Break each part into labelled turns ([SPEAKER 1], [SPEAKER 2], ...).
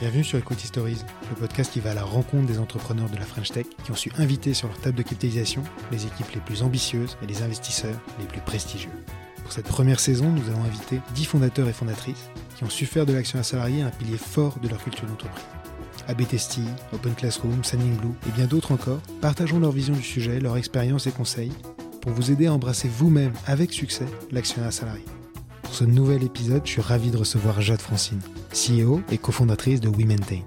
[SPEAKER 1] Bienvenue sur Equity Stories, le podcast qui va à la rencontre des entrepreneurs de la French Tech qui ont su inviter sur leur table de capitalisation les équipes les plus ambitieuses et les investisseurs les plus prestigieux. Pour cette première saison, nous allons inviter 10 fondateurs et fondatrices qui ont su faire de l'action à salarié un pilier fort de leur culture d'entreprise. ABTST, Open Classroom, Sending Blue et bien d'autres encore partageons leur vision du sujet, leur expérience et conseils pour vous aider à embrasser vous-même avec succès l'action à salarié. Pour ce nouvel épisode, je suis ravi de recevoir Jade Francine, CEO et cofondatrice de WeMaintain.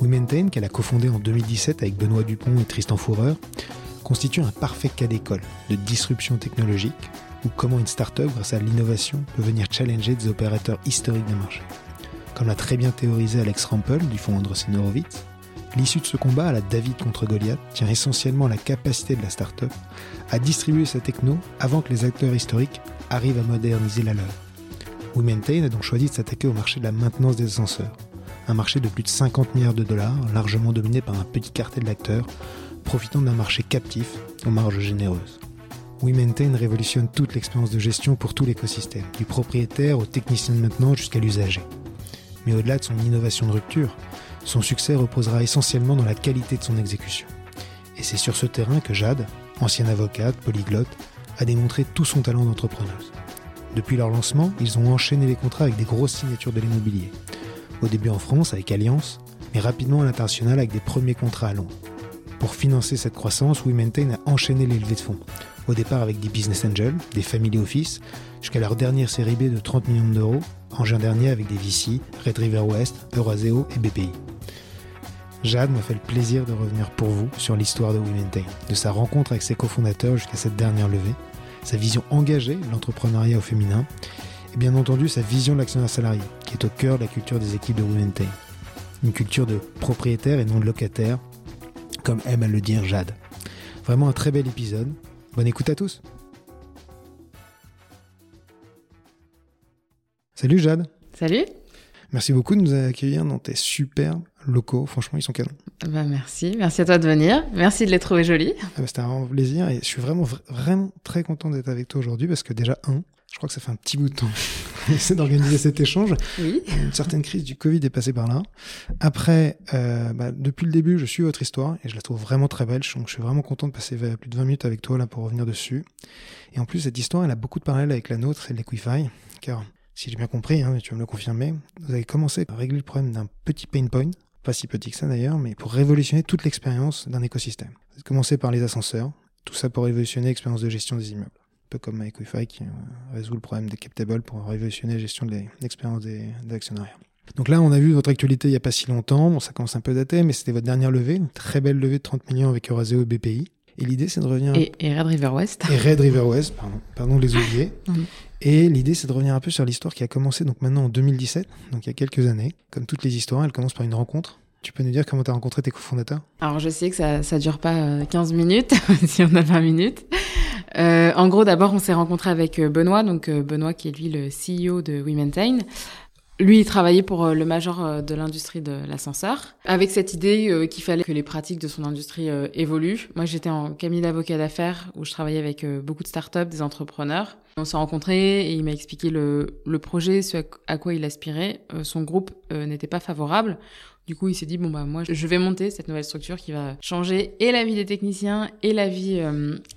[SPEAKER 1] WeMaintain, qu'elle a cofondé en 2017 avec Benoît Dupont et Tristan Fourreur, constitue un parfait cas d'école de disruption technologique ou comment une start-up, grâce à l'innovation, peut venir challenger des opérateurs historiques des marchés. Comme l'a très bien théorisé Alex Rampel du fonds Andreessen Horowitz, l'issue de ce combat à la David contre Goliath tient essentiellement à la capacité de la start-up à distribuer sa techno avant que les acteurs historiques arrivent à moderniser la leur. WeMaintain a donc choisi de s'attaquer au marché de la maintenance des ascenseurs, un marché de plus de 50 milliards de dollars, largement dominé par un petit cartel d'acteurs, profitant d'un marché captif aux marges généreuses. WeMaintain révolutionne toute l'expérience de gestion pour tout l'écosystème, du propriétaire au technicien de maintenance jusqu'à l'usager. Mais au-delà de son innovation de rupture, son succès reposera essentiellement dans la qualité de son exécution. Et c'est sur ce terrain que Jade, ancienne avocate, polyglotte, a démontré tout son talent d'entrepreneuse. Depuis leur lancement, ils ont enchaîné les contrats avec des grosses signatures de l'immobilier. Au début en France avec Alliance, mais rapidement à l'international avec des premiers contrats à Londres. Pour financer cette croissance, WeMaintain a enchaîné les levées de fonds. Au départ avec des business angels, des family office, jusqu'à leur dernière série B de 30 millions d'euros, en juin dernier avec des VC, Red River West, Euraseo et BPI. Jade m'a fait le plaisir de revenir pour vous sur l'histoire de WeMaintain, de sa rencontre avec ses cofondateurs jusqu'à cette dernière levée, sa vision engagée de l'entrepreneuriat au féminin, et bien entendu sa vision de l'actionnaire salarié, qui est au cœur de la culture des équipes de WeMaintain. Une culture de propriétaire et non de locataire, comme aime à le dire Jade. Vraiment un très bel épisode. Bonne écoute à tous. Salut Jade.
[SPEAKER 2] Salut.
[SPEAKER 1] Merci beaucoup de nous accueillir dans tes superbes locaux. Franchement, ils sont canons.
[SPEAKER 2] Bah merci, merci à toi de venir. Merci de les trouver jolis.
[SPEAKER 1] Ah bah, C'était un plaisir et je suis vraiment, vraiment très content d'être avec toi aujourd'hui parce que déjà, un, je crois que ça fait un petit bout de temps qu'on essaie d'organiser cet échange.
[SPEAKER 2] Oui.
[SPEAKER 1] Une certaine crise du Covid est passée par là. Après, euh, bah, depuis le début, je suis votre histoire et je la trouve vraiment très belle. Donc, je suis vraiment content de passer plus de 20 minutes avec toi là pour revenir dessus. Et en plus, cette histoire, elle a beaucoup de parallèles avec la nôtre et l'Equify, car si j'ai bien compris, hein, tu vas me le confirmer, vous avez commencé par régler le problème d'un petit pain point, pas si petit que ça d'ailleurs, mais pour révolutionner toute l'expérience d'un écosystème. Commencé par les ascenseurs, tout ça pour révolutionner l'expérience de gestion des immeubles. Un peu comme avec Wi-Fi qui euh, résout le problème des captables pour révolutionner la gestion de l'expérience des, des actionnariats. Donc là, on a vu votre actualité il n'y a pas si longtemps, bon, ça commence un peu daté, mais c'était votre dernière levée, une très belle levée de 30 millions avec Euraseo et BPI. Et l'idée, c'est de revenir...
[SPEAKER 2] Et, et, Red River West.
[SPEAKER 1] Et Red River West, pardon, pardon les oublier. Et l'idée, c'est de revenir un peu sur l'histoire qui a commencé donc maintenant en 2017, donc il y a quelques années. Comme toutes les histoires, elle commence par une rencontre. Tu peux nous dire comment tu as rencontré tes cofondateurs?
[SPEAKER 2] Alors, je sais que ça ne dure pas 15 minutes, si on a 20 minutes. Euh, en gros, d'abord, on s'est rencontré avec Benoît, donc Benoît qui est lui le CEO de WeMaintain. Lui, il travaillait pour le major de l'industrie de l'ascenseur, avec cette idée qu'il fallait que les pratiques de son industrie évoluent. Moi, j'étais en cabinet d'avocat d'affaires où je travaillais avec beaucoup de startups, des entrepreneurs. On s'est rencontrés et il m'a expliqué le, le, projet, ce à quoi il aspirait. son groupe n'était pas favorable. Du coup, il s'est dit bon bah moi, je vais monter cette nouvelle structure qui va changer et la vie des techniciens et la vie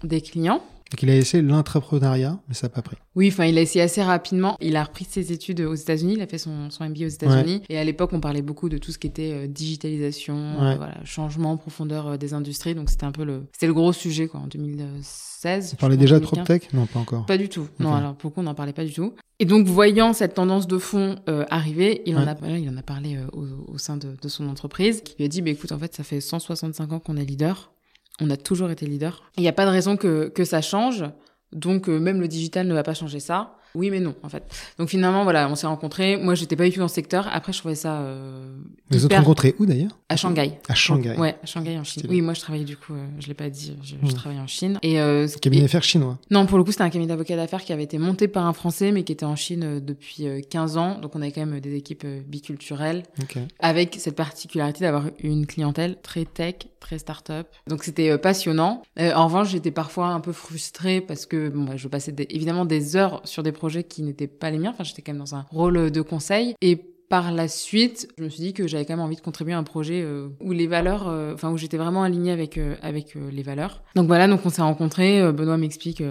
[SPEAKER 2] des clients.
[SPEAKER 1] Donc il a essayé l'entrepreneuriat, mais ça n'a pas pris.
[SPEAKER 2] Oui, enfin il a essayé assez rapidement. Il a repris ses études aux États-Unis, il a fait son, son MBA aux États-Unis. Ouais. Et à l'époque, on parlait beaucoup de tout ce qui était euh, digitalisation, ouais. euh, voilà, changement en profondeur euh, des industries. Donc c'était un peu le, c'était le gros sujet quoi en 2016.
[SPEAKER 1] Tu parlais déjà de PropTech? Non, pas encore.
[SPEAKER 2] Pas du tout. Okay. Non, alors pour le coup, on n'en parlait pas du tout. Et donc voyant cette tendance de fond euh, arriver, il ouais. en a, voilà, il en a parlé au, au, sein de, de, son entreprise, qui lui a dit, bah, écoute, en fait, ça fait 165 ans qu'on est leader. On a toujours été leader. Il n'y a pas de raison que, ça change. Donc euh, même le digital ne va pas changer ça. Oui mais non en fait. Donc finalement voilà, on s'est rencontrés. Moi j'étais pas du tout dans ce secteur. Après je trouvais ça. Euh,
[SPEAKER 1] Vous êtes rencontrés où d'ailleurs?
[SPEAKER 2] À Shanghai.
[SPEAKER 1] À Shanghai.
[SPEAKER 2] Ouais, à Shanghai en Chine. Oui moi je travaillais du coup, euh, je l'ai pas dit, je, mmh. je travaillais en Chine. Et euh,
[SPEAKER 1] cabinet d'affaires chinois.
[SPEAKER 2] Non pour le coup c'était un cabinet d'avocats d'affaires qui avait été monté par un Français mais qui était en Chine euh, depuis 15 ans. Donc on avait quand même des équipes euh, biculturelles.
[SPEAKER 1] Okay.
[SPEAKER 2] Avec cette particularité d'avoir une clientèle très tech, très start-up. Donc c'était euh, passionnant. en revanche j'étais parfois un peu frustrée parce que bon bah, je passais des, évidemment des heures sur des projets projets qui n'étaient pas les miens. Enfin, j'étais quand même dans un rôle de conseil. Et par la suite, je me suis dit que j'avais quand même envie de contribuer à un projet euh, où les valeurs, euh, enfin où j'étais vraiment alignée avec euh, avec les valeurs. Donc voilà, donc on s'est rencontrés. Benoît m'explique,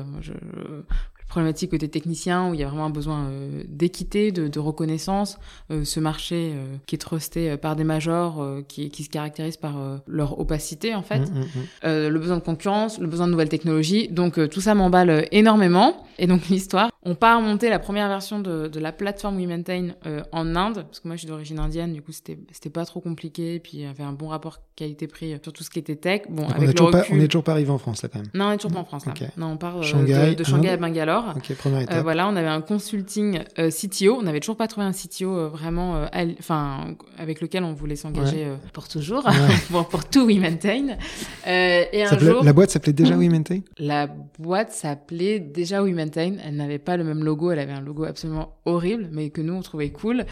[SPEAKER 2] problématique côté technicien où il y a vraiment un besoin euh, d'équité, de, de, reconnaissance. Euh, ce marché euh, qui est trusté par des majors qui, qui, se caractérise par leur opacité en fait, mmh, mmh, mmh. le besoin de concurrence, le besoin de nouvelles technologies. Donc tout ça m'emballe énormément. Et donc l'histoire, on part monter la première version de, de la plateforme WeMaintain en Inde parce que moi je suis d'origine indienne, du coup c'était c'était pas trop compliqué. Puis il y avait un bon rapport qualité-prix sur tout ce qui était tech.
[SPEAKER 1] Bon, avec on, est toujours pas, on est toujours pas arrivé en France là quand même.
[SPEAKER 2] Non, on est toujours pas en France là. Non, on part de, de, Shanghai à Bangalore.
[SPEAKER 1] Ok, première euh, étape.
[SPEAKER 2] voilà, on avait un consulting euh, CTO. On n'avait toujours pas trouvé un CTO euh, vraiment, enfin, avec lequel on voulait s'engager pour toujours, pour, pour, tout WeMaintain. et un jour,
[SPEAKER 1] la boîte s'appelait déjà WeMaintain
[SPEAKER 2] La boîte s'appelait déjà WeMaintain. Elle n'avait pas le même logo. Elle avait un logo absolument horrible, mais que nous on trouvait cool.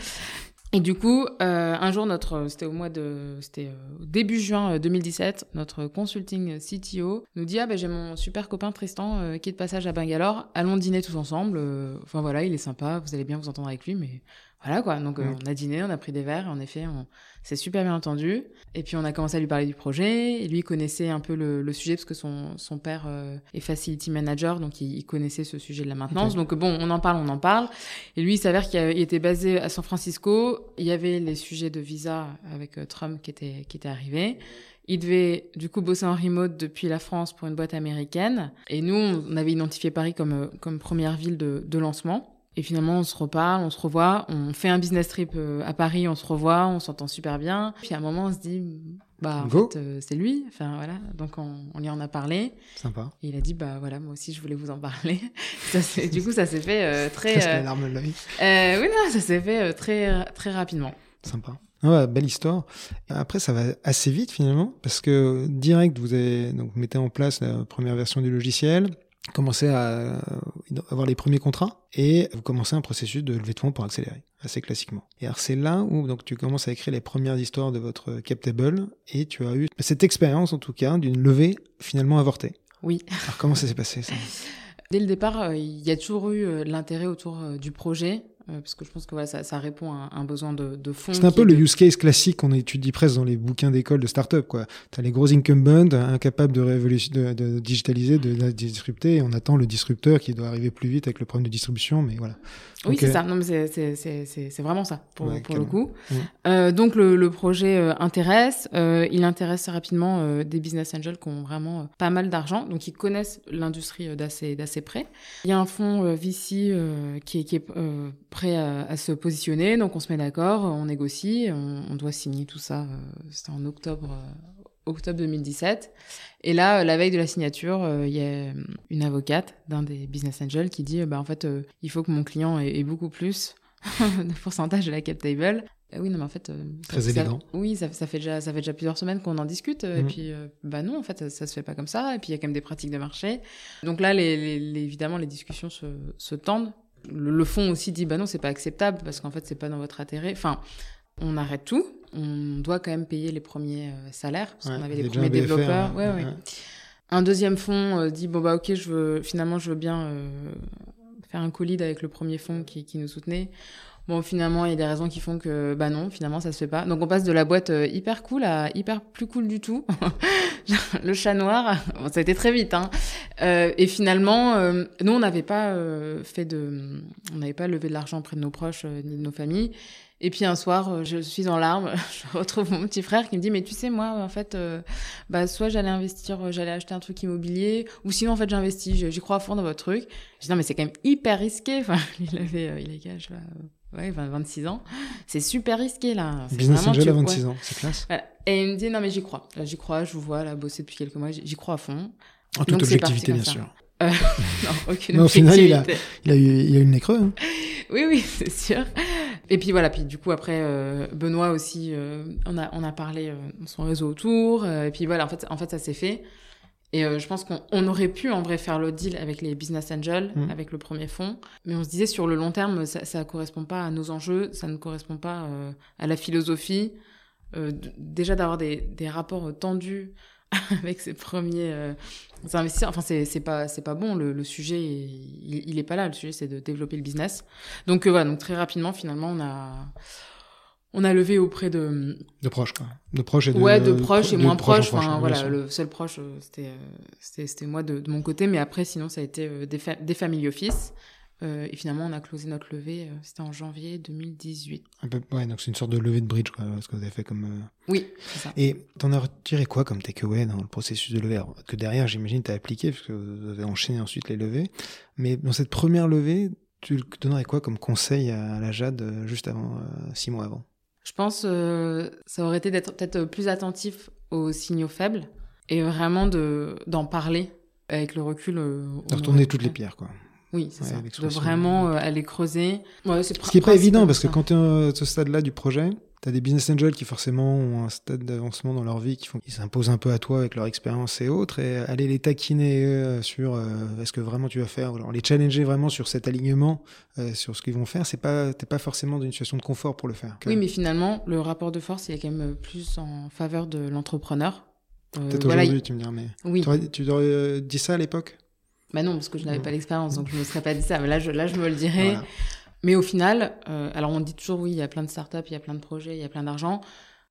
[SPEAKER 2] Et du coup, euh, un jour, notre, c'était au mois de, c'était euh, début juin 2017, euh, notre consulting CTO nous dit ah ben j'ai mon super copain Tristan qui est de passage à Bangalore, allons dîner tous ensemble. Enfin voilà, il est sympa, vous allez bien vous entendre avec lui, mais voilà quoi. Donc euh, on a dîné, on a pris des verres, en effet, on s'est super bien entendu. Et puis on a commencé à lui parler du projet. Et lui il connaissait un peu le, le sujet parce que son, son père euh, est facility manager, donc il, connaissait ce sujet de la maintenance. Donc bon, on en parle, on en parle. Et lui, il s'avère qu'il était basé à San Francisco. Il y avait les sujets de visa avec euh, Trump qui étaient qui étaient arrivés. Il devait du coup bosser en remote depuis la France pour une boîte américaine. Et nous, on avait identifié Paris comme, comme première ville de, de lancement. Et finalement, on se reparle, on se revoit, on fait un business trip euh, à Paris, on se revoit, on s'entend super bien. Puis à un moment, on se dit, bah en fait, euh, c'est lui. Enfin voilà, donc on, on lui en a parlé.
[SPEAKER 1] Sympa.
[SPEAKER 2] Et il a dit, bah voilà, moi aussi, je voulais vous en parler. ça du coup, ça s'est fait euh, très.
[SPEAKER 1] la larme de l'œil.
[SPEAKER 2] oui, non, ça s'est fait très très rapidement.
[SPEAKER 1] Sympa. Ouais, belle histoire. Après, ça va assez vite finalement, parce que direct, vous avez donc vous mettez en place la première version du logiciel commencez à euh, avoir les premiers contrats et vous commencez un processus de levée de fonds pour accélérer, assez classiquement. Et alors c'est là où donc tu commences à écrire les premières histoires de votre cap table et tu as eu cette expérience en tout cas d'une levée finalement avortée.
[SPEAKER 2] Oui.
[SPEAKER 1] Alors comment ça s'est passé ça?
[SPEAKER 2] Dès le départ, euh, il y a toujours eu euh, l'intérêt autour du projet euh, parce que je pense que voilà, ça, ça répond à un besoin de, de fond.
[SPEAKER 1] C'est un peu le use case classique qu'on étudie presque dans les bouquins d'école de start-up. Tu as les gros incumbents incapables de, de, de, digitaliser, de, disrupter, et on attend le disrupteur qui doit arriver plus vite avec le problème de distribution. Mais voilà.
[SPEAKER 2] Oui, c'est ça. Non, mais c'est vraiment ça pour, pour le coup. Euh, donc le, le projet euh, intéresse. Euh, il intéresse rapidement euh, des business angels qui ont vraiment pas mal d'argent, donc ils connaissent l'industrie d'assez d'assez près. Il y a un fonds VC qui est, qui est prêt à, se positionner, donc on se met d'accord, on négocie, on, doit signer tout ça. C'était en octobre octobre 2017. Et là, la veille de la signature, il y a une avocate d'un des business angels qui dit, bah en fait, il faut que mon client ait, ait beaucoup plus de pourcentage de la cap table. Euh, oui, non, mais en fait. Euh,
[SPEAKER 1] Très
[SPEAKER 2] ça,
[SPEAKER 1] élégant.
[SPEAKER 2] oui, ça, ça, fait déjà, ça fait déjà plusieurs semaines qu'on en discute. Et mhm. puis, euh, bah non, en fait, ça, se fait pas comme ça. Et puis, il y a quand même des pratiques de marché. Donc là, les, les, évidemment, les discussions se, se tendent. Le, fond aussi dit, bah non, c'est pas acceptable parce qu'en fait, c'est pas dans votre intérêt. Enfin, on arrête tout. On doit quand même payer les premiers salaires parce qu'on avait les premiers développeurs. Ouais, ouais. Un deuxième fonds dit, bon, bah ok, je veux, finalement, je veux bien faire un co avec le premier fonds qui, qui nous soutenait. Bon, finalement, il y a des raisons qui font que, bah non, finalement, ça se fait pas. Donc, on passe de la boîte euh, hyper cool à hyper plus cool du tout. le chat noir, bon, ça a été très vite, hein. Euh, et finalement, euh, nous, on n'avait pas euh, fait de, on n'avait pas levé de l'argent auprès de nos proches ni de nos familles. Et puis un soir, je suis en larmes, je retrouve mon petit frère qui me dit mais tu sais moi en fait, bah soit j'allais investir, j'allais acheter un truc immobilier, ou sinon en fait j'investis, j'y crois à fond dans votre truc. Je dis non mais c'est quand même hyper risqué. Enfin il avait, il avait ouais, 26 ans. C'est super risqué, là.
[SPEAKER 1] Business angel à 26 ans, c'est classe.
[SPEAKER 2] Et il me dit, non, mais j'y crois. J'y crois, je vous vois, là, bosser depuis quelques mois, j'y crois à fond.
[SPEAKER 1] En toute objectivité, bien sûr.
[SPEAKER 2] Euh, non, aucune
[SPEAKER 1] Mais au final, il a, il a eu, il a eu le nez creux. Hein.
[SPEAKER 2] oui, oui, c'est sûr. Et puis voilà, puis du coup après euh, Benoît aussi, euh, on a on a parlé euh, son réseau autour. et puis voilà, en fait en fait ça s'est fait. Et euh, je pense qu'on aurait pu en vrai faire le deal avec les business angels, mm. avec le premier fonds, mais on se disait sur le long terme, ça ne correspond pas à nos enjeux, ça ne correspond pas euh, à la philosophie. Euh, déjà d'avoir des, des, rapports tendus avec ses premiers euh, investisseurs. Enfin, c'est c'est pas c'est pas bon. Le, le sujet, il, il est pas là. Le sujet, c'est de développer le business. Donc euh, voilà. Donc très rapidement, finalement, on a on a levé auprès de
[SPEAKER 1] de proches quoi. De proches et de
[SPEAKER 2] ouais de proches et
[SPEAKER 1] de
[SPEAKER 2] moins
[SPEAKER 1] proches
[SPEAKER 2] proches.
[SPEAKER 1] en
[SPEAKER 2] Enfin voilà, le seul proche, euh, c'était euh, c'était c'était moi de, de mon côté. Mais après, sinon, ça a été des fa- des family office. Euh, et finalement, on a closé notre levée. euh, c'était en janvier 2018.
[SPEAKER 1] Un peu- ouais, donc c'est une sorte de levée de bridge quoi, ce que vous avez fait comme. euh,
[SPEAKER 2] Oui, c'est ça.
[SPEAKER 1] Et t'en as retiré quoi comme takeaway dans le processus de levée? Alors, Que derrière, j'imagine, t'as appliqué, parce que vous avez enchaîné ensuite les levées. Mais dans cette première levée, tu donnerais quoi comme conseil à la Jade juste avant, six mois avant?
[SPEAKER 2] Je pense euh, ça aurait été d'être peut-être plus attentif aux signaux faibles et vraiment de d'en parler avec le recul.
[SPEAKER 1] De retourner toutes les pierres, quoi.
[SPEAKER 2] Oui, c'est
[SPEAKER 1] Ouais,
[SPEAKER 2] ça. De vraiment euh, aller creuser. Ouais,
[SPEAKER 1] Ce qui est pas évident, parce que quand tu es à ce stade-là du projet, tu as des business angels qui forcément ont un stade d'avancement dans leur vie, qui font, ils s'imposent un peu à toi avec leur expérience et autres, et aller les taquiner euh, sur euh, est-ce que vraiment tu vas faire, alors les challenger vraiment sur cet alignement, euh, sur ce qu'ils vont faire, c'est pas, t'es pas forcément dans une situation de confort pour le faire.
[SPEAKER 2] ça. Oui, mais finalement, le rapport de force, il est quand même plus en faveur de l'entrepreneur. Euh,
[SPEAKER 1] Peut-être
[SPEAKER 2] voilà,
[SPEAKER 1] aujourd'hui, tu me diras, mais
[SPEAKER 2] Oui.
[SPEAKER 1] tu aurais, euh, dit ça à l'époque?
[SPEAKER 2] Bah non, parce que je n'avais
[SPEAKER 1] Non.
[SPEAKER 2] pas l'expérience, donc je me serais pas dit ça. Mais là, je, là, je me le dirais.
[SPEAKER 1] Voilà.
[SPEAKER 2] Mais au final, euh, alors on dit toujours oui, il y a plein de startups, il y a plein de projets, il y a plein d'argent.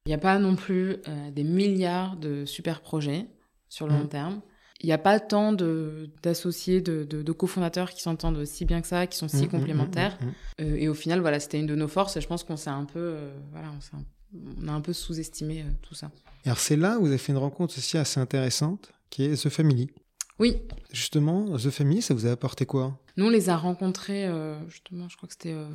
[SPEAKER 2] Il n'y a pas non plus euh, des milliards de super projets sur le
[SPEAKER 1] Mhm.
[SPEAKER 2] long terme. Il n'y a pas tant de d'associés, de, de, de cofondateurs qui s'entendent si bien que ça, qui sont si
[SPEAKER 1] Mmh, mmh,
[SPEAKER 2] complémentaires. Euh, et au final, voilà, c'était une de nos forces. Et je pense qu'on s'est un peu, voilà, on, un- on a un peu sous-estimé tout ça.
[SPEAKER 1] Alors c'est là où vous avez fait une rencontre aussi assez intéressante, qui est The Family.
[SPEAKER 2] Oui,
[SPEAKER 1] Justement, The Family, ça vous a apporté quoi?
[SPEAKER 2] Nous on les a rencontrés euh, justement, je crois que c'était euh,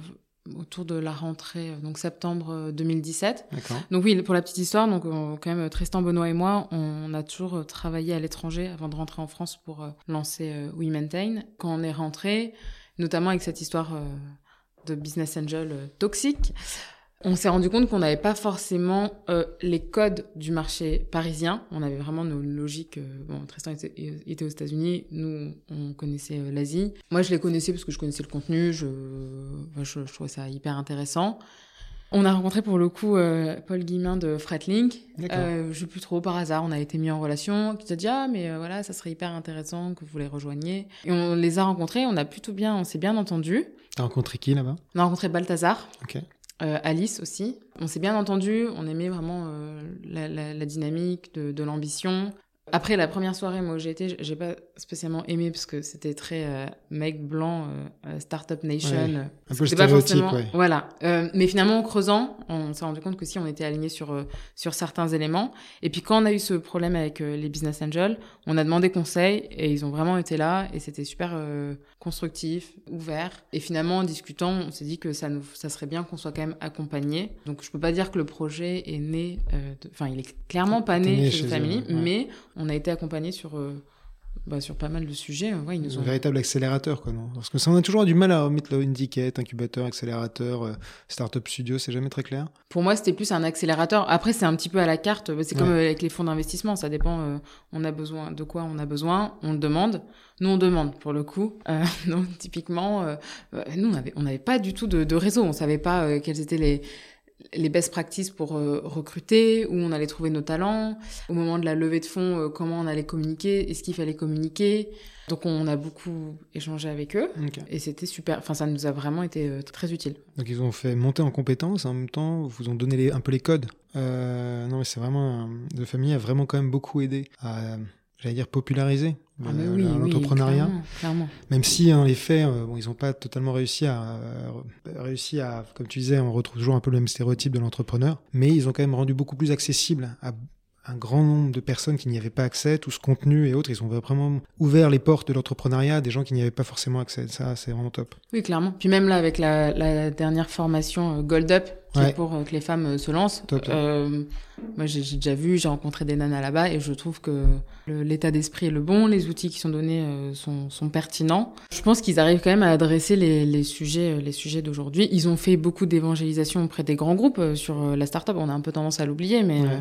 [SPEAKER 2] autour de la rentrée, euh, donc septembre euh, 2017.
[SPEAKER 1] D'accord.
[SPEAKER 2] Donc oui, pour la petite histoire, donc quand même Tristan Benoît et moi, on a toujours travaillé à l'étranger avant de rentrer en France pour euh, lancer euh, We Maintain. Quand on est rentré, notamment avec cette histoire euh, de business angel toxique, on s'est rendu compte qu'on n'avait pas forcément euh, les codes du marché parisien. On avait vraiment nos logiques. euh, bon, Tristan était, était aux États-Unis, nous on connaissait euh, l'Asie. Moi, je les connaissais parce que je connaissais le contenu. Je, enfin, je, je trouvais ça hyper intéressant. On a rencontré pour le coup Paul Guillemin de Fretlink. Euh, je sais plus trop par hasard, on a été mis en relation. Qui t'a dit ah mais voilà ça serait hyper intéressant que vous les rejoigniez. Et on les a rencontrés, on a plutôt bien, on s'est bien entendu.
[SPEAKER 1] T'as rencontré qui là-bas?
[SPEAKER 2] On a rencontré Balthazar. Euh, Alice aussi. On s'est bien entendu, on aimait vraiment euh, la, la- la dynamique de, de l'ambition. Après la première soirée, moi où j'ai été, j'ai pas spécialement aimé parce que c'était très euh, mec blanc, euh, euh, startup nation.
[SPEAKER 1] Ouais, un peu
[SPEAKER 2] pas forcément-
[SPEAKER 1] ouais.
[SPEAKER 2] Voilà. Euh, mais finalement, en creusant, on s'est rendu compte que si on était aligné sur sur certains éléments. Et puis quand on a eu ce problème avec les business angels, on a demandé conseil et ils ont vraiment été là et c'était super constructif, ouvert. Et finalement, en discutant, on s'est dit que ça nous, ça serait bien qu'on soit quand même accompagné. Donc je peux pas dire que le projet est né, de- enfin il est clairement pas né, chez
[SPEAKER 1] chez
[SPEAKER 2] The Family,
[SPEAKER 1] eux, ouais.
[SPEAKER 2] mais on a été accompagné sur euh, bah, sur pas mal de sujets. Ouais, ils nous
[SPEAKER 1] Un
[SPEAKER 2] ont
[SPEAKER 1] véritable accélérateur, quoi, non? Parce que ça, on a toujours du mal à remettre le indiquette, incubateur, accélérateur, euh, startup studio, c'est jamais très clair.
[SPEAKER 2] Pour moi, c'était plus un accélérateur. Après, c'est un petit peu à la carte. C'est comme
[SPEAKER 1] Ouais.
[SPEAKER 2] euh, avec les fonds d'investissement. Ça dépend. euh, on a besoin de quoi on a besoin. On le demande. Nous, on demande pour le coup. Euh, donc, typiquement, nous, on avait, on n'avait pas du tout de, de réseau. On savait pas quelles étaient les les best practices pour euh, recruter, où on allait trouver nos talents, au moment de la levée de fonds, euh, comment on allait communiquer, est-ce qu'il fallait communiquer. Donc on a beaucoup échangé avec eux et c'était super. Enfin, ça nous a vraiment été euh, très utile.
[SPEAKER 1] Donc ils ont fait monter en compétences, en même temps, vous ont donné les- un peu les codes. Non, mais c'est vraiment... The Family a vraiment quand même beaucoup aidé à, j'allais dire, populariser
[SPEAKER 2] Ah, oui,
[SPEAKER 1] l'entrepreneuriat.
[SPEAKER 2] clairement, clairement.
[SPEAKER 1] Même si, dans les faits, euh, bon, ils n'ont pas totalement réussi à, euh, réussi à, comme tu disais, on retrouve toujours un peu le même stéréotype de l'entrepreneur, mais ils ont quand même rendu beaucoup plus accessible à un grand nombre de personnes qui n'y avaient pas accès, tout ce contenu et autres. Ils ont vraiment ouvert les portes de l'entrepreneuriat à des gens qui n'y avaient pas forcément accès. Ça, c'est vraiment top.
[SPEAKER 2] Oui, clairement. Puis même là, avec la, la dernière formation euh, Gold Up, qui
[SPEAKER 1] Ouais.
[SPEAKER 2] est pour euh, que les femmes euh, se lancent, euh, moi j'ai déjà vu, j'ai rencontré des nanas là-bas et je trouve que l'état d'esprit est le bon, les outils qui sont donnés sont, sont pertinents. Je pense qu'ils arrivent quand même à adresser les, les sujets, les sujets d'aujourd'hui. Ils ont fait beaucoup d'évangélisation auprès des grands groupes sur la startup. On a un peu tendance à l'oublier, mais
[SPEAKER 1] Ouais,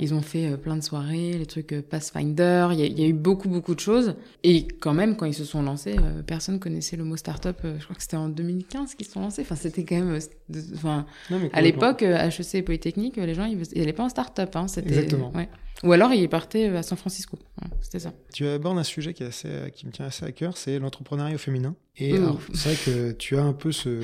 [SPEAKER 2] ils ont fait plein de soirées, les trucs Pathfinder, il y, a- il y a eu beaucoup, beaucoup de choses. Et quand même, quand ils se sont lancés, personne connaissait le mot startup. Je crois que c'était en 2015 qu'ils se sont lancés. Enfin, c'était quand même... Enfin,
[SPEAKER 1] Non,
[SPEAKER 2] à l'époque, HEC et Polytechnique, les gens, ils n'allaient pas en start-up. Hein,
[SPEAKER 1] Exactement.
[SPEAKER 2] Ouais. Ou alors, ils partaient à San Francisco. C'était ça.
[SPEAKER 1] Tu abordes un sujet qui, est assez, qui me tient assez à cœur, c'est l'entrepreneuriat féminin. Et c'est vrai que tu as un peu ce...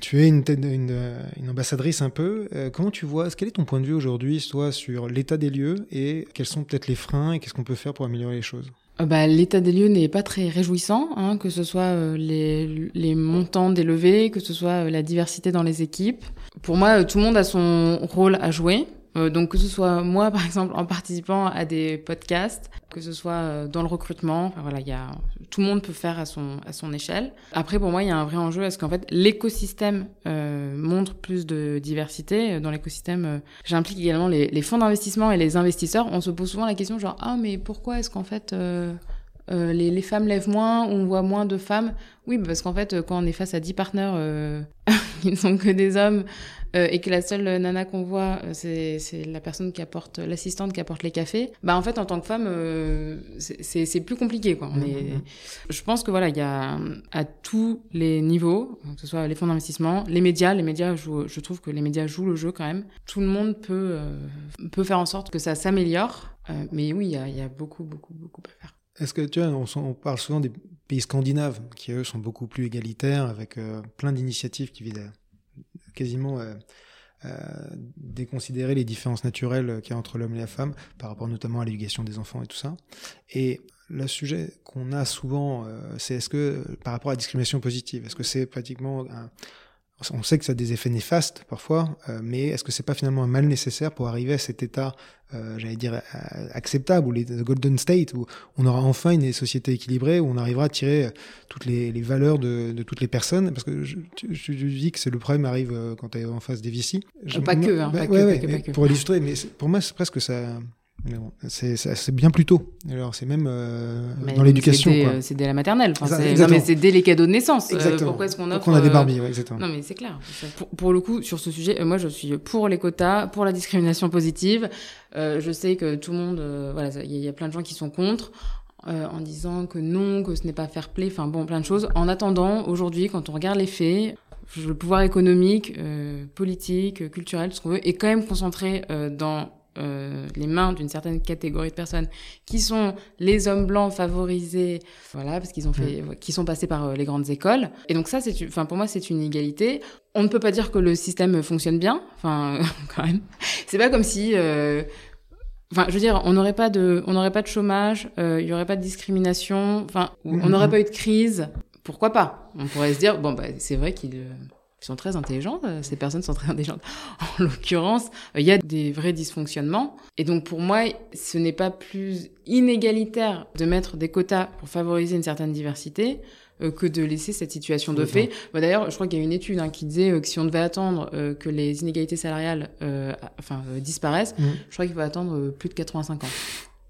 [SPEAKER 1] Tu es une, une, une ambassadrice un peu. comment tu vois... Quel est ton point de vue aujourd'hui, soit sur l'état des lieux et quels sont peut-être les freins et qu'est-ce qu'on peut faire pour améliorer les choses?
[SPEAKER 2] Euh, bah, L'état des lieux n'est pas très réjouissant, hein, que ce soit euh, les, les montants des levées, que ce soit euh, la diversité dans les équipes. Pour moi, tout le monde a son rôle à jouer. Euh, donc que ce soit moi par exemple en participant à des podcasts, que ce soit euh, dans le recrutement, voilà, il y a tout le monde peut faire à son à son échelle. Après pour moi il y a un vrai enjeu est-ce qu'en fait l'écosystème euh, montre plus de diversité dans l'écosystème. Euh, J'implique également les, les fonds d'investissement et les investisseurs. On se pose souvent la question genre ah mais pourquoi est-ce qu'en fait euh, les, les, femmes lèvent moins, on voit moins de femmes. Oui, parce qu'en fait, quand on est face à 10 partenaires euh, qui ne sont que des hommes euh, et que la seule nana qu'on voit, euh, c'est la personne qui apporte, l'assistante qui apporte les cafés, bah en fait, en tant que femme, euh, c'est plus compliqué. Quoi. On est... Mmh. Je pense que voilà, il y a à tous les niveaux, que ce soit les fonds d'investissement, les médias, les médias, je, je, trouve que les médias jouent le jeu quand même. Tout le monde peut, euh, peut faire en sorte que ça s'améliore. mais oui, il y a, y a beaucoup, beaucoup, beaucoup à faire.
[SPEAKER 1] Est-ce que tu vois, on, parle souvent des pays scandinaves qui eux sont beaucoup plus égalitaires avec euh, plein d'initiatives qui visent à quasiment euh, euh, déconsidérer les différences naturelles qu'il y a entre l'homme et la femme par rapport notamment à l'éducation des enfants et tout ça. Et le sujet qu'on a souvent, c'est est-ce que par rapport à la discrimination positive, est-ce que c'est pratiquement on sait que ça a des effets néfastes parfois, euh, mais est-ce que c'est pas finalement un mal nécessaire pour arriver à cet état, euh, j'allais dire, euh, acceptable, ou les golden state, où on aura enfin une société équilibrée, où on arrivera à tirer toutes les, les valeurs de, de, toutes les personnes? Parce que je, je, dis que c'est le problème arrive quand tu es en face des VC.
[SPEAKER 2] pas, que, hein, pas, que, pas, que, pas que,
[SPEAKER 1] Pour illustrer, mais pour moi, c'est presque ça c'est bien plus tôt. Alors, c'est même euh, dans l'éducation.
[SPEAKER 2] C'est dès, la maternelle. Enfin, non, mais c'est dès les cadeaux de naissance. Euh, pourquoi est-ce qu'on offre.
[SPEAKER 1] on a des Barbies, ouais, exactement.
[SPEAKER 2] Non, mais c'est clair. Pour, pour, le coup, sur ce sujet, euh, moi, je suis pour les quotas, pour la discrimination positive. Euh, je sais que tout le monde, euh, voilà, il y, y, a plein de gens qui sont contre. en disant que non, que ce n'est pas fair play, enfin bon, plein de choses. En attendant, aujourd'hui, quand on regarde les faits, le pouvoir économique, politique, culturel, ce qu'on veut, est quand même concentré dans euh, les mains d'une certaine catégorie de personnes qui sont les hommes blancs favorisés, voilà, parce qu'ils ont fait, mm. qui sont passés par euh, les grandes écoles. Et donc ça, c'est, enfin pour moi, c'est une égalité. On ne peut pas dire que le système fonctionne bien, enfin quand même. C'est pas comme si euh, Enfin, je veux dire, on n'aurait pas de, on n'aurait pas de chômage, il y aurait pas de discrimination, enfin, on mm-hmm. n'aurait pas eu de crise. Pourquoi pas? On pourrait se dire, bon, bah, c'est vrai qu'il ils sont très intelligentes, euh, ces personnes sont très intelligentes. En l'occurrence, euh, il y a des vrais dysfonctionnements. Et donc pour moi, ce n'est pas plus inégalitaire de mettre des quotas pour favoriser une certaine diversité euh, que de laisser cette situation de fait. Bah, D'ailleurs, je crois qu'il y a une étude hein, qui disait que si on devait attendre que les inégalités salariales enfin, disparaissent, mmh. je crois qu'il faut attendre plus de 85 ans.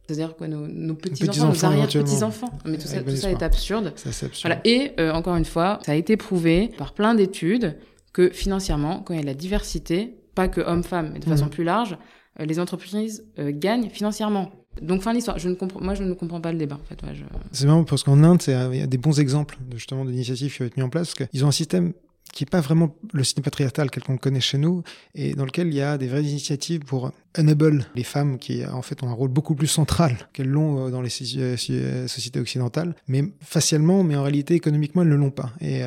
[SPEAKER 2] C'est-à-dire quoi, nos, nos petits-enfants, nos arrière-petits-enfants. Mais tout ça, tout ça est absurde.
[SPEAKER 1] Ça, absurde.
[SPEAKER 2] Voilà. Et euh, encore une fois, ça a été prouvé par plein d'études que financièrement, quand il y a la diversité, pas que hommes-femmes, mais de façon mmh. plus large, euh, les entreprises euh, gagnent financièrement. Donc fin l'histoire. Je ne comprends, moi, je ne comprends pas le débat. En fait, ouais, je...
[SPEAKER 1] C'est marrant parce qu'en Inde, il y a des bons exemples de, justement d'initiatives qui ont été mis en place. Parce qu'ils ont un système qui est pas vraiment le système patriarcal tel qu'on le connaît chez nous, et dans lequel il y a des vraies initiatives pour enable les femmes qui en fait ont un rôle beaucoup plus central qu'elles l'ont euh, dans les euh, euh, sociétés occidentales, mais facialement, mais en réalité économiquement elles ne l'ont pas. Et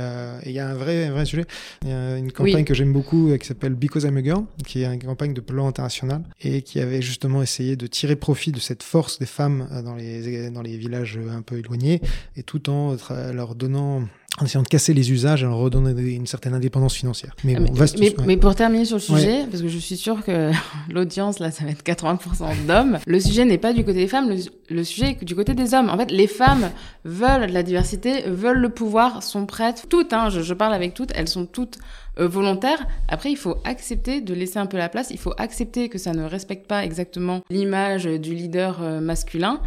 [SPEAKER 1] il y a un vrai, un vrai sujet. Il y a une campagne que j'aime beaucoup qui s'appelle Because I'm a Girl, qui est une campagne de plan international et qui avait justement essayé de tirer profit de cette force des femmes dans les dans les villages un peu éloignés et tout en leur donnant en essayant de casser les usages et en redonner une certaine indépendance financière.
[SPEAKER 2] Mais, bon, mais, mais, mais, pour terminer sur le sujet, parce que je suis sûre que l'audience, là, ça va être 80% d'hommes, le sujet n'est pas du côté des femmes, le, le, sujet est du côté des hommes. En fait, les femmes veulent de la diversité, veulent le pouvoir, sont prêtes, toutes, hein, je, je parle avec toutes, elles sont toutes euh, volontaires. Après, il faut accepter de laisser un peu la place, il faut accepter que ça ne respecte pas exactement l'image du leader euh, masculin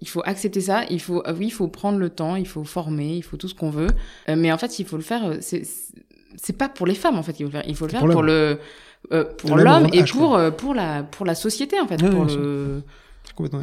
[SPEAKER 2] il faut accepter ça, il faut, oui, il faut prendre le temps, il faut former, il faut tout ce qu'on veut. Euh, mais en fait, il faut le faire, euh, c'est, pas pour les femmes, en fait, il faut le faire, il faut le faire pour, le, euh, pour l'homme et pour, pour la, pour la société, en fait, pour le,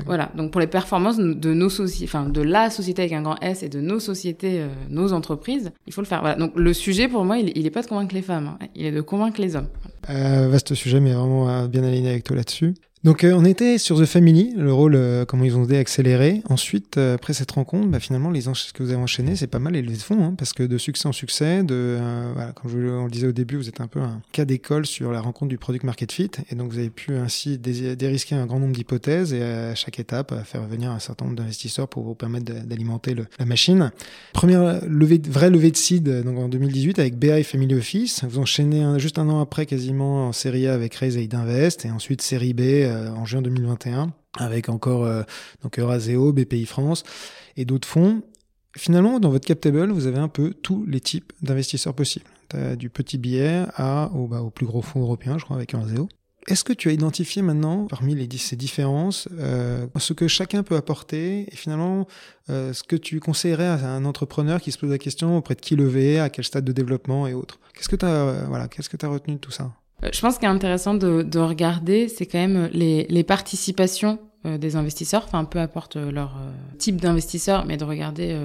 [SPEAKER 2] Voilà. Donc pour les performances de nos sociétés, enfin de la société avec un grand S et de nos sociétés, euh, nos entreprises, il faut le faire. Voilà. Donc le sujet pour moi, il, il est pas de convaincre les femmes, hein. il est de convaincre les hommes.
[SPEAKER 1] Euh, vaste sujet, mais vraiment bien aligné avec toi là-dessus. Donc euh, on était sur The Family, le rôle, euh, comment ils ont aidé à accélérer. Ensuite, euh, après cette rencontre, bah, finalement, les ce que vous avez enchaîné, c'est pas mal les levées de fonds, hein, parce que de succès en succès, de, voilà, comme je, on le disait au début, vous êtes un peu un cas d'école sur la rencontre du product market fit, et donc vous avez pu ainsi dérisquer un grand nombre d'hypothèses et à chaque étape faire venir un certain nombre d'investisseurs pour vous permettre d'alimenter la machine. Première levée, vraie levée de seed donc en 2018 avec BI Family Office. Vous enchaînez juste un an après quasiment en série A avec Raise Aid Invest et ensuite série B en juin 2021 avec encore euh, donc Euraseo, BPI France et d'autres fonds. Finalement, dans votre cap table, vous avez un peu tous les types d'investisseurs possibles. du petit billet à, au, bah, au plus gros fonds européen, je crois, avec Euraseo. Est-ce que tu as identifié maintenant, parmi ces différences, euh, ce que chacun peut apporter et finalement euh, ce que tu conseillerais à un entrepreneur qui se pose la question auprès de qui lever, à quel stade de développement et autres? Qu'est-ce que tu as, voilà, qu'est-ce que as retenu de tout ça?
[SPEAKER 2] euh, je pense qu'il est intéressant de, de regarder, c'est quand même les, les participations euh, des investisseurs, enfin peu importe leur euh, type d'investisseur, mais de regarder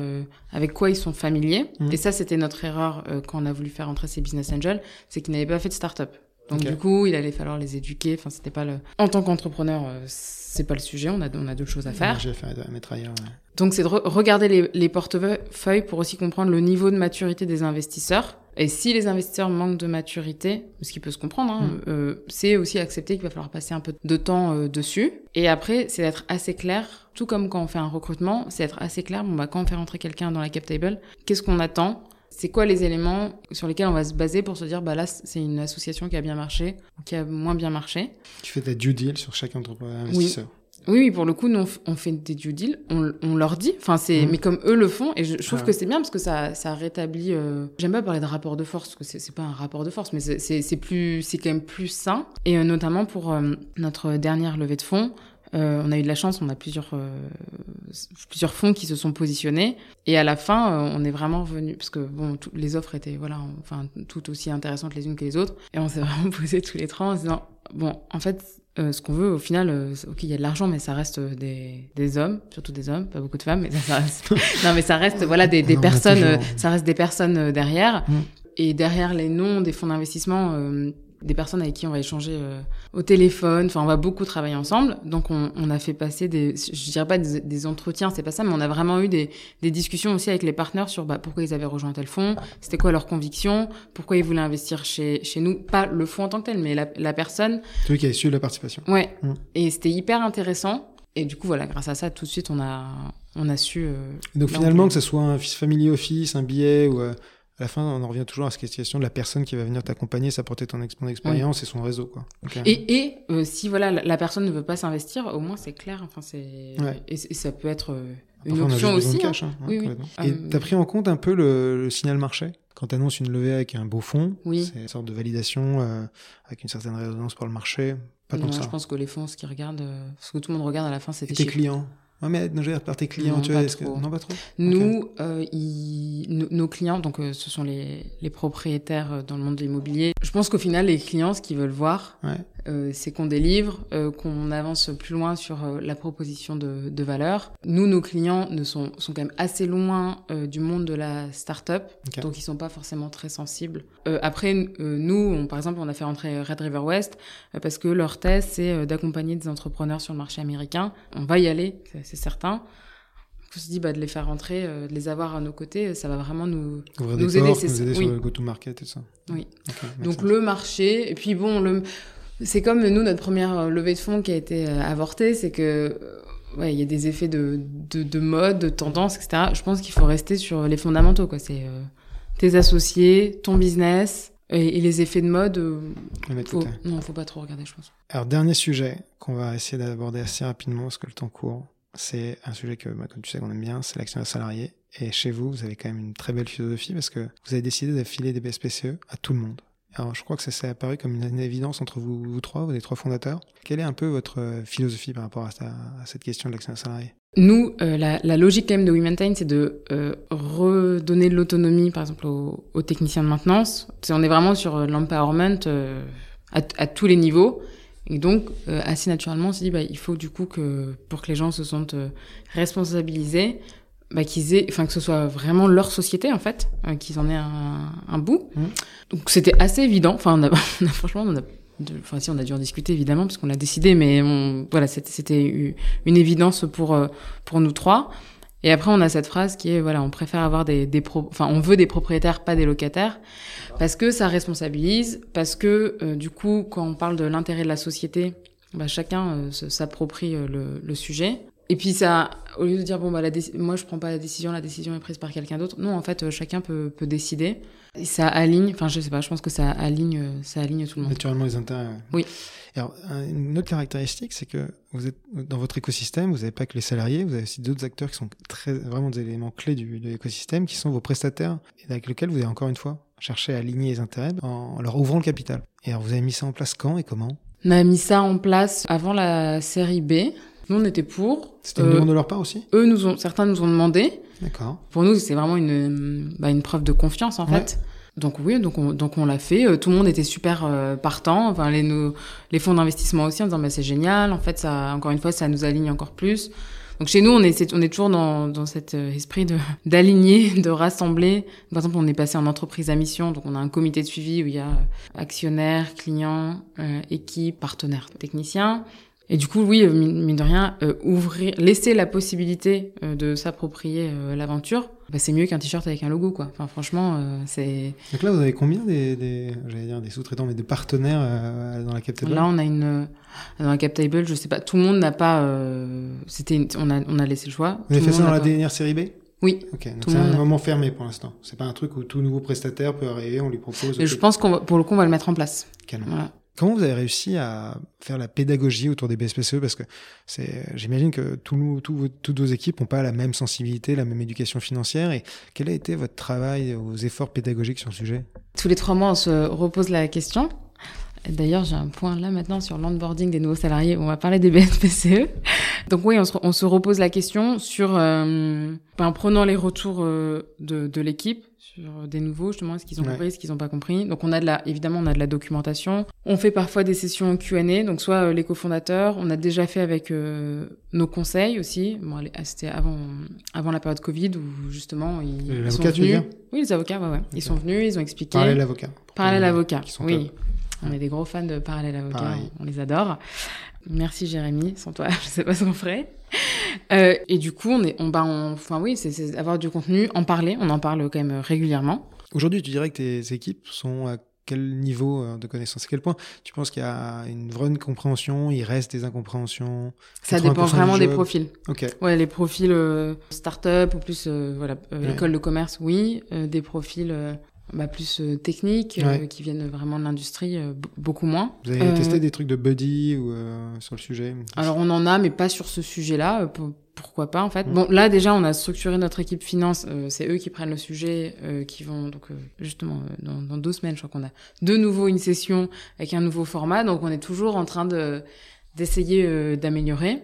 [SPEAKER 2] avec quoi ils sont familiers. Mmh. Et ça, c'était notre erreur quand on a voulu faire entrer ces business angels, c'est qu'ils n'avaient pas fait de start-up. Donc du coup, il allait falloir les éduquer. Enfin, c'était pas le. En tant qu'entrepreneur, c'est pas le sujet. On a on a d'autres choses à faire.
[SPEAKER 1] Fait mettre ailleurs.
[SPEAKER 2] Donc c'est de regarder les, les portefeuilles pour aussi comprendre le niveau de maturité des investisseurs et si les investisseurs manquent de maturité, ce qui peut se comprendre, hein, mm. euh, c'est aussi accepter qu'il va falloir passer un peu de temps euh, dessus. Et après, c'est d'être assez clair, tout comme quand on fait un recrutement, c'est d'être assez clair. Bon, bah, quand on fait rentrer quelqu'un dans la cap table, qu'est-ce qu'on attend? C'est quoi les éléments sur lesquels on va se baser pour se dire, bah là, c'est une association qui a bien marché ou qui a moins bien marché?
[SPEAKER 1] Tu fais ta due deal sur chaque investisseur.
[SPEAKER 2] Oui. Oui, pour le coup, nous, on fait des due deals, on, on leur dit, enfin, c'est, mmh. mais comme eux le font, et je, trouve que c'est bien parce que ça, ça rétablit, euh... j'aime pas parler de rapport de force, parce que c'est pas un rapport de force, mais c'est plus, c'est quand même plus sain, et euh, notamment pour euh, notre dernière levée de fonds, euh, on a eu de la chance, on a plusieurs euh, plusieurs fonds qui se sont positionnés. Et à la fin, euh, on est vraiment revenu parce que bon, les offres étaient voilà, enfin toutes aussi intéressantes les unes que les autres. Et on s'est vraiment posé tous les trois en se disant bon, en fait, euh, ce qu'on veut, au final, euh, ok, il y a de l'argent, mais ça reste des, des hommes, surtout des hommes, pas beaucoup de femmes, mais ça, reste... non, mais ça reste, voilà, des, des personnes, euh, ça reste des personnes derrière. Mm. Et derrière les noms des fonds d'investissement, des personnes avec qui on va échanger euh, au téléphone. Enfin, on va beaucoup travailler ensemble. Donc, on, on a fait passer des, je dirais pas des, des entretiens, c'est pas ça, mais on a vraiment eu des, des discussions aussi avec les partenaires sur bah, pourquoi ils avaient rejoint tel fonds, c'était quoi leurs convictions, pourquoi ils voulaient investir chez, chez nous. Pas le fonds en tant que tel, mais la, la personne.
[SPEAKER 1] Celui qui a su la participation.
[SPEAKER 2] Ouais. Mmh. Et c'était hyper intéressant. Et du coup, voilà, grâce à ça, tout de suite, on a, on a su. Euh,
[SPEAKER 1] donc, finalement, que ce soit un family office, un billet ou. Euh à la fin, on en revient toujours à cette question de la personne qui va venir t'accompagner, s'apporter ton expérience et son réseau. Quoi.
[SPEAKER 2] Et, et euh, si voilà, la, personne ne veut pas s'investir, au moins c'est clair. Enfin, c'est et, ça peut être euh, une option aussi.
[SPEAKER 1] Cash, hein. Hein, oui, oui. Et euh, tu as pris en compte un peu le, le signal marché? Quand tu annonces une levée avec un beau fonds,
[SPEAKER 2] oui.
[SPEAKER 1] c'est une sorte de validation euh, avec une certaine résonance pour le marché. Pas non, ça.
[SPEAKER 2] Je pense que les fonds, ce qu'ils regardent, ce que tout le monde regarde à la fin, c'est
[SPEAKER 1] tes clients? Ouais, mais non, par tes clients, non, tu vois, que... non, pas trop?
[SPEAKER 2] Nous, euh, nos clients, donc euh, ce sont les, les propriétaires euh, dans le monde de l'immobilier. Je pense qu'au final, les clients, ce qu'ils veulent voir,
[SPEAKER 1] ouais.
[SPEAKER 2] Euh, c'est qu'on délivre, euh, qu'on avance plus loin sur euh, la proposition de, de, valeur. Nous, nos clients ne sont, sont quand même assez loin du monde de la start-up, okay. donc ils sont pas forcément très sensibles. après, nous, on, par exemple, on a fait rentrer Red River West parce que leur thèse, c'est d'accompagner des entrepreneurs sur le marché américain. On va y aller, c'est certain on se dit bah, de les faire rentrer, euh, de les avoir à nos côtés, ça va vraiment nous,
[SPEAKER 1] nous aider. Portes, nous aider oui. sur le go-to-market et ça.
[SPEAKER 2] Oui. Okay, Donc le marché, et puis bon, le, c'est comme nous, notre première euh, levée de fonds qui a été euh, avortée, c'est que ouais, il y a des effets de, de, de, mode, de tendance, etc. Je pense qu'il faut rester sur les fondamentaux, quoi. C'est euh, tes associés, ton business et, et, les effets de mode. Euh, faut, non, faut pas trop regarder, je pense.
[SPEAKER 1] Alors dernier sujet qu'on va essayer d'aborder assez rapidement parce que le temps court. C'est un sujet que, bah, comme tu sais, qu'on aime bien, c'est l'action salarié. Et chez vous, vous avez quand même une très belle philosophie parce que vous avez décidé d'affiler des BSPCE à tout le monde. Alors, je crois que ça s'est apparu comme une, évidence entre vous, trois, vous les trois fondateurs. Quelle est un peu votre euh, philosophie par rapport à, cette question de l'action salarié
[SPEAKER 2] Nous, euh, la, la, logique quand même de WeMaintain, c'est de euh, redonner de l'autonomie, par exemple, aux, techniciens de maintenance. on est vraiment sur l'empowerment euh, à, à, tous les niveaux. Et donc, assez naturellement, on s'est dit, bah, il faut du coup que, pour que les gens se sentent responsabilisés, bah, qu'ils aient, enfin, que ce soit vraiment leur société, en fait, euh, qu'ils en aient un, un bout.
[SPEAKER 1] Mhm.
[SPEAKER 2] Donc, c'était assez évident. Enfin, on a, on a- franchement, on a, de- enfin, si, on a dû en discuter, évidemment, parce qu'on l'a décidé, mais on, voilà, c'était, une évidence pour, euh, pour nous trois. Et après, on a cette phrase qui est, voilà, on préfère avoir des, des pro, enfin, on veut des propriétaires, pas des locataires, parce que ça responsabilise, parce que, euh, du coup, quand on parle de l'intérêt de la société, bah, chacun euh, s'approprie euh, le, le sujet. Et puis ça, au lieu de dire bon bah la moi je prends pas la décision, la décision est prise par quelqu'un d'autre. Non, en fait, euh, chacun peut, peut décider. Et ça aligne, enfin je sais pas, je pense que ça aligne, ça aligne tout le monde.
[SPEAKER 1] Naturellement, les intérêts.
[SPEAKER 2] Oui.
[SPEAKER 1] Alors, un- une autre caractéristique, c'est que vous êtes dans votre écosystème, vous n'avez pas que les salariés, vous avez aussi d'autres acteurs qui sont très, vraiment des éléments clés du, de l'écosystème, qui sont vos prestataires, et avec lesquels vous avez encore une fois cherché à aligner les intérêts en leur ouvrant le capital. Et alors, vous avez mis ça en place quand et comment?
[SPEAKER 2] On a mis ça en place avant la série B. Nous on était pour.
[SPEAKER 1] C'était une
[SPEAKER 2] Euh,
[SPEAKER 1] demande de leur part aussi?
[SPEAKER 2] eux nous ont, certains nous ont demandé.
[SPEAKER 1] D'accord.
[SPEAKER 2] Pour nous c'est vraiment une, bah, une preuve de confiance en
[SPEAKER 1] Ouais.
[SPEAKER 2] fait. Donc oui, donc on, donc on l'a fait. Euh, Tout le monde était super euh, partant. Enfin les nos, les fonds d'investissement aussi en disant bah c'est génial. En fait ça encore une fois ça nous aligne encore plus. Donc chez nous on est on est toujours dans dans cet esprit de d'aligner, de rassembler. Par exemple on est passé en entreprise à mission. Donc on a un comité de suivi où il y a actionnaires, clients, euh, équipes, partenaires, techniciens. Et du coup, oui, euh, mine de rien, euh, ouvrir, laisser la possibilité euh, de s'approprier euh, l'aventure, bah, c'est mieux qu'un t-shirt avec un logo, quoi. Enfin, franchement, c'est.
[SPEAKER 1] Donc là, vous avez combien des, des j'allais dire des sous-traitants, mais des partenaires dans la captable
[SPEAKER 2] Là, on a une dans la cap table, je sais pas, tout le monde n'a pas. euh, C'était, une- on a, on a laissé le choix.
[SPEAKER 1] Vous avez fait ça dans la
[SPEAKER 2] pas.
[SPEAKER 1] dernière série B?
[SPEAKER 2] Oui.
[SPEAKER 1] Ok, donc c'est un
[SPEAKER 2] a-
[SPEAKER 1] moment fermé pour l'instant. C'est pas un truc où tout nouveau prestataire peut arriver, on lui propose.
[SPEAKER 2] Et je pense qu'on va, pour le coup, on va le mettre en place.
[SPEAKER 1] canon.
[SPEAKER 2] Voilà.
[SPEAKER 1] Comment vous avez réussi à faire la pédagogie autour des BSPCE? Parce que j'imagine que toutes vos équipes n'ont pas la même sensibilité, la même éducation financière. Et quel a été votre travail, vos efforts pédagogiques sur le sujet?
[SPEAKER 2] Tous les trois mois, on se repose la question. D'ailleurs, j'ai un point là maintenant sur l'onboarding des nouveaux salariés. On va parler des BSPCE. Donc oui, on se, on se repose la question sur, euh, ben, en prenant les retours euh, de, de l'équipe sur des nouveaux, justement, ce qu'ils ont
[SPEAKER 1] Ouais.
[SPEAKER 2] compris, ce qu'ils n'ont pas compris. Donc on a de la, évidemment, on a de la documentation. On fait parfois des sessions Q&A, donc soit euh, les cofondateurs, on a déjà fait avec nos conseils aussi. Bon, ah, c'était avant, avant la période Covid où justement ils, ils sont
[SPEAKER 1] avocats, tu veux
[SPEAKER 2] venus.
[SPEAKER 1] dire?
[SPEAKER 2] Oui, les avocats, ouais, ouais. Ils sont venus, ils ont expliqué.
[SPEAKER 1] Parler à l'avocat.
[SPEAKER 2] Parallèle
[SPEAKER 1] Pour-
[SPEAKER 2] avocat,
[SPEAKER 1] qui sont
[SPEAKER 2] oui. On est des gros fans de Parallèle avocat,
[SPEAKER 1] Pareil.
[SPEAKER 2] on, les adore. Merci Jérémy, sans toi, je sais pas ce qu'on ferait. Euh, et du coup, on est, on, bah, on- enfin oui, c'est- avoir du contenu, en parler, on en parle quand même régulièrement.
[SPEAKER 1] Aujourd'hui, tu dirais que tes équipes sont à quel niveau euh, de connaissance À quel point tu penses qu'il y a une vraie compréhension, il reste des incompréhensions?
[SPEAKER 2] Ça
[SPEAKER 1] 80%
[SPEAKER 2] dépend vraiment des profils.
[SPEAKER 1] Ok.
[SPEAKER 2] Ouais, les profils euh, start-up ou plus euh, voilà, euh,
[SPEAKER 1] Ouais.
[SPEAKER 2] école de commerce, oui. Des profils bah, plus euh, techniques euh, qui viennent vraiment de l'industrie, euh, beaucoup moins.
[SPEAKER 1] Vous avez
[SPEAKER 2] Euh,
[SPEAKER 1] testé des trucs de buddy ou euh, sur le sujet
[SPEAKER 2] Alors on en a, mais pas sur ce sujet-là. euh, pour- pourquoi pas en fait. Bon, là déjà on a structuré notre équipe finance. euh, c'est eux qui prennent le sujet, euh, qui vont donc euh, justement euh, dans, dans deux semaines, je crois qu'on a de nouveau une session avec un nouveau format. Donc on est toujours en train de d'essayer euh, d'améliorer.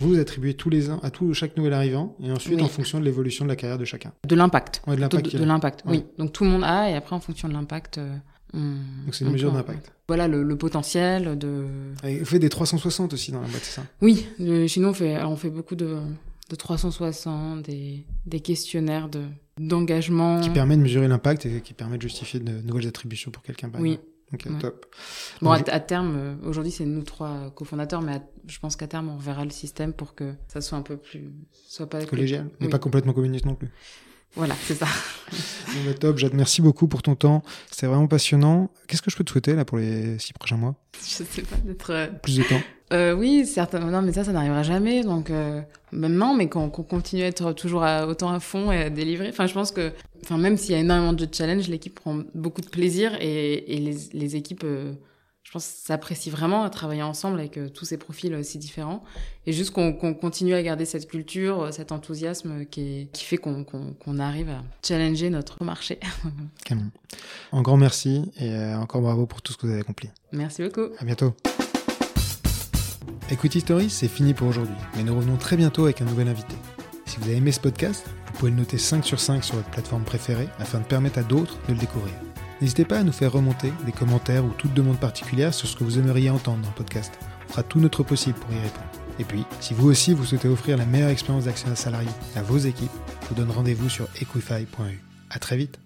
[SPEAKER 1] Vous vous attribuez tous les ans à tout chaque nouvel arrivant et ensuite
[SPEAKER 2] Oui.
[SPEAKER 1] en fonction de l'évolution de la carrière de chacun.
[SPEAKER 2] de l'impact.
[SPEAKER 1] Ouais, de l'impact.
[SPEAKER 2] de,
[SPEAKER 1] qu'il
[SPEAKER 2] de
[SPEAKER 1] a.
[SPEAKER 2] l'impact,
[SPEAKER 1] Ouais.
[SPEAKER 2] oui. Donc tout le monde a et après en fonction de l'impact. euh, on-
[SPEAKER 1] Donc c'est une
[SPEAKER 2] on
[SPEAKER 1] mesure d'impact.
[SPEAKER 2] Voilà le, le potentiel de.
[SPEAKER 1] Et Vous faites des 360 aussi dans la boîte, c'est ça?
[SPEAKER 2] Oui, le- chez nous on fait, on fait beaucoup de de 360, des, des questionnaires de d'engagement.
[SPEAKER 1] Qui permet de mesurer l'impact et qui permet de justifier de nouvelles attributions pour quelqu'un. par
[SPEAKER 2] Oui.
[SPEAKER 1] exemple. Ok,
[SPEAKER 2] Ouais.
[SPEAKER 1] top.
[SPEAKER 2] Bon,
[SPEAKER 1] Donc,
[SPEAKER 2] à, à terme, euh, aujourd'hui, c'est nous trois cofondateurs, mais à- je pense qu'à terme, on verra le système pour que ça soit un peu plus, soit pas
[SPEAKER 1] Collégial, mais
[SPEAKER 2] Oui.
[SPEAKER 1] pas complètement communiste non plus.
[SPEAKER 2] Voilà, c'est ça.
[SPEAKER 1] Bon, bah, top, Jade, merci beaucoup pour ton temps. C'était vraiment passionnant. Qu'est-ce que je peux te souhaiter là pour les six prochains mois?
[SPEAKER 2] Je sais pas d'être. euh,
[SPEAKER 1] Plus de temps.
[SPEAKER 2] euh, oui, certainement. Non, mais ça, ça n'arrivera jamais. Donc, euh, même non, mais qu'on continue à être toujours à, autant à fond et à délivrer. Enfin, je pense que, enfin, même s'il y a énormément de challenges, l'équipe prend beaucoup de plaisir et, et les, les équipes, euh, je pense, s'apprécient vraiment à travailler ensemble avec euh, tous ces profils euh, si différents. Et juste qu'on continue à garder cette culture, euh, cet enthousiasme qui, est- qui fait qu'on arrive à challenger notre marché.
[SPEAKER 1] Canon. Un grand merci et encore bravo pour tout ce que vous avez accompli.
[SPEAKER 2] Merci beaucoup.
[SPEAKER 1] À bientôt. Equity Stories, c'est fini pour aujourd'hui, mais nous revenons très bientôt avec un nouvel invité. Si vous avez aimé ce podcast, vous pouvez le noter 5 sur 5 sur votre plateforme préférée afin de permettre à d'autres de le découvrir. N'hésitez pas à nous faire remonter des commentaires ou toute demande particulière sur ce que vous aimeriez entendre dans le podcast. On fera tout notre possible pour y répondre. Et puis, si vous aussi vous souhaitez offrir la meilleure expérience d'actionnaire salarié à vos équipes, je vous donne rendez-vous sur equify.eu. À très vite